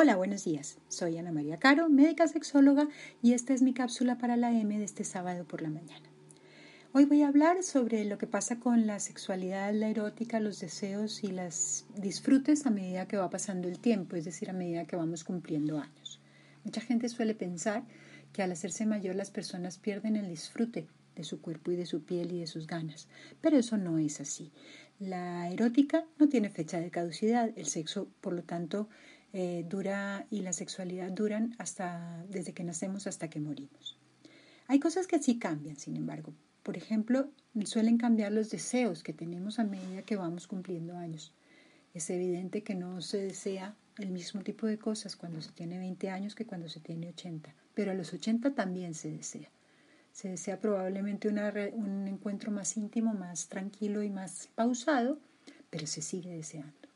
Hola, buenos días. Soy Ana María Caro, médica sexóloga, y esta es mi cápsula para la M de este sábado por la mañana. Hoy voy a hablar sobre lo que pasa con la sexualidad, la erótica, los deseos y las disfrutes a medida que va pasando el tiempo, es decir, a medida que vamos cumpliendo años. Mucha gente suele pensar que al hacerse mayor las personas pierden el disfrute de su cuerpo y de su piel y de sus ganas, pero eso no es así. La erótica no tiene fecha de caducidad, el sexo, por lo tanto, eh, dura y la sexualidad duran hasta desde que nacemos hasta que morimos. Hay cosas que sí cambian, sin embargo. Por ejemplo, suelen cambiar los deseos que tenemos a medida que vamos cumpliendo años. Es evidente que no se desea el mismo tipo de cosas cuando se tiene 20 años que cuando se tiene 80, pero a los 80 también se desea. Se desea probablemente un encuentro más íntimo, más tranquilo y más pausado, pero se sigue deseando.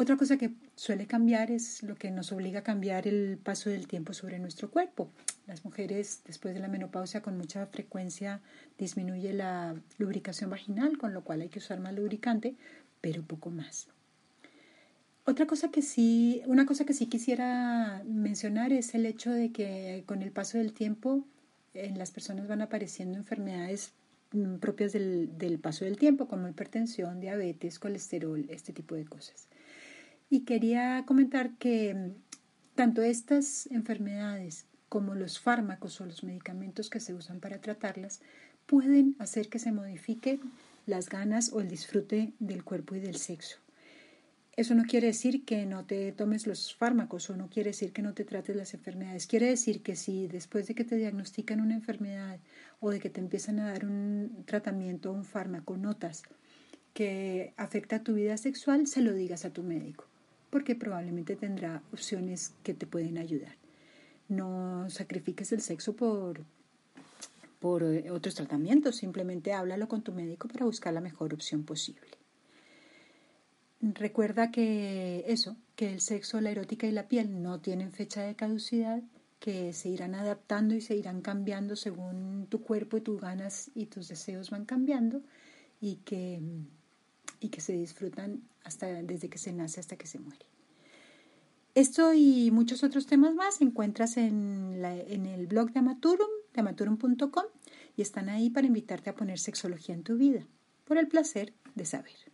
Otra cosa que suele cambiar es lo que nos obliga a cambiar el paso del tiempo sobre nuestro cuerpo. Las mujeres después de la menopausia con mucha frecuencia disminuye la lubricación vaginal, con lo cual hay que usar más lubricante, pero poco más. Otra cosa que sí, una cosa que sí quisiera mencionar es el hecho de que con el paso del tiempo en las personas van apareciendo enfermedades mm, propias del, del paso del tiempo, como hipertensión, diabetes, colesterol, este tipo de cosas. Y quería comentar que mm, tanto estas enfermedades como los fármacos o los medicamentos que se usan para tratarlas pueden hacer que se modifiquen las ganas o el disfrute del cuerpo y del sexo. Eso no quiere decir que no te tomes los fármacos o no quiere decir que no te trates las enfermedades. Quiere decir que si después de que te diagnostican una enfermedad o de que te empiezan a dar un tratamiento o un fármaco notas que afecta tu vida sexual, se lo digas a tu médico porque probablemente tendrá opciones que te pueden ayudar. No sacrifiques el sexo por, por eh, otros tratamientos, simplemente háblalo con tu médico para buscar la mejor opción posible. Recuerda que eso, que el sexo, la erótica y la piel no tienen fecha de caducidad, que se irán adaptando y se irán cambiando según tu cuerpo y tus ganas y tus deseos van cambiando y que y que se disfrutan desde que se nace hasta que se muere. Esto y muchos otros temas más encuentras en, en el blog de Amaturum, amaturum.com, y están ahí para invitarte a poner sexología en tu vida, por el placer de saber.